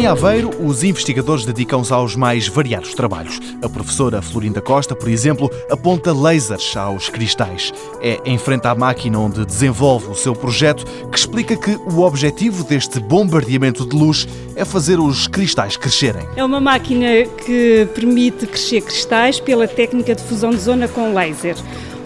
Em Aveiro, os investigadores dedicam-se aos mais variados trabalhos. A professora Florinda Costa, por exemplo, aponta lasers aos cristais. É em frente à máquina onde desenvolve o seu projeto que explica que o objetivo deste bombardeamento de luz é fazer os cristais crescerem. É uma máquina que permite crescer cristais pela técnica de fusão de zona com laser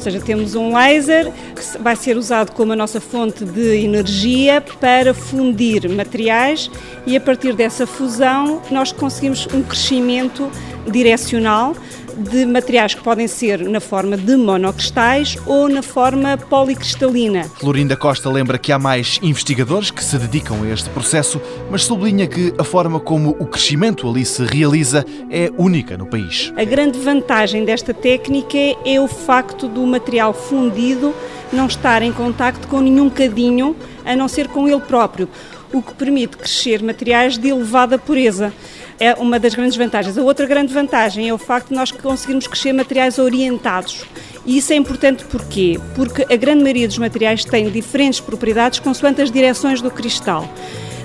seja, temos um laser que vai ser usado como a nossa fonte de energia para fundir materiais e a partir dessa fusão nós conseguimos um crescimento direcional de materiais que podem ser na forma de monocristais ou na forma policristalina. Florinda Costa lembra que há mais investigadores que se dedicam a este processo, mas sublinha que a forma como o crescimento ali se realiza é única no país. A grande vantagem desta técnica é o facto do material fundido não estar em contacto com nenhum cadinho, a não ser com ele próprio, o que permite crescer materiais de elevada pureza é uma das grandes vantagens. A outra grande vantagem é o facto de nós conseguirmos crescer materiais orientados. E isso é importante porquê? Porque a grande maioria dos materiais tem diferentes propriedades consoante as direções do cristal.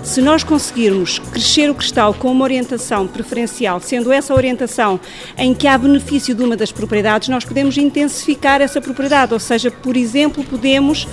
Se nós conseguirmos crescer o cristal com uma orientação preferencial, sendo essa orientação em que há benefício de uma das propriedades, nós podemos intensificar essa propriedade, ou seja, por exemplo, podemos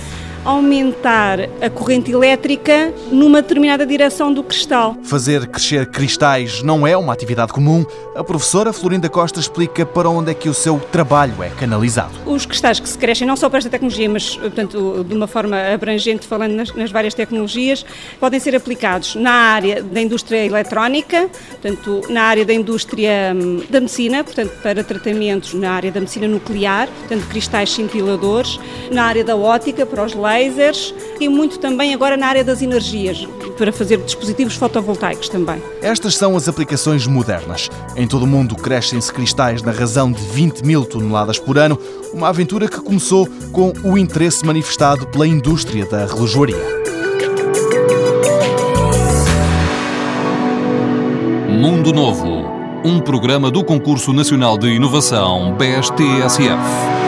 aumentar a corrente elétrica numa determinada direção do cristal. Fazer crescer cristais não é uma atividade comum. A professora Florinda Costa explica para onde é que o seu trabalho é canalizado. Os cristais que se crescem não só para esta tecnologia, mas portanto, de uma forma abrangente, falando nas, nas várias tecnologias, podem ser aplicados na área da indústria eletrónica, portanto, na área da indústria hum, da medicina, portanto, para tratamentos na área da medicina nuclear, portanto, cristais cintiladores, na área da ótica, para os lasers, lasers e muito também agora na área das energias, para fazer dispositivos fotovoltaicos também. Estas são as aplicações modernas. Em todo o mundo crescem-se cristais na razão de 20 mil toneladas por ano, uma aventura que começou com o interesse manifestado pela indústria da relojoaria. Mundo Novo, um programa do Concurso Nacional de Inovação BSTSF.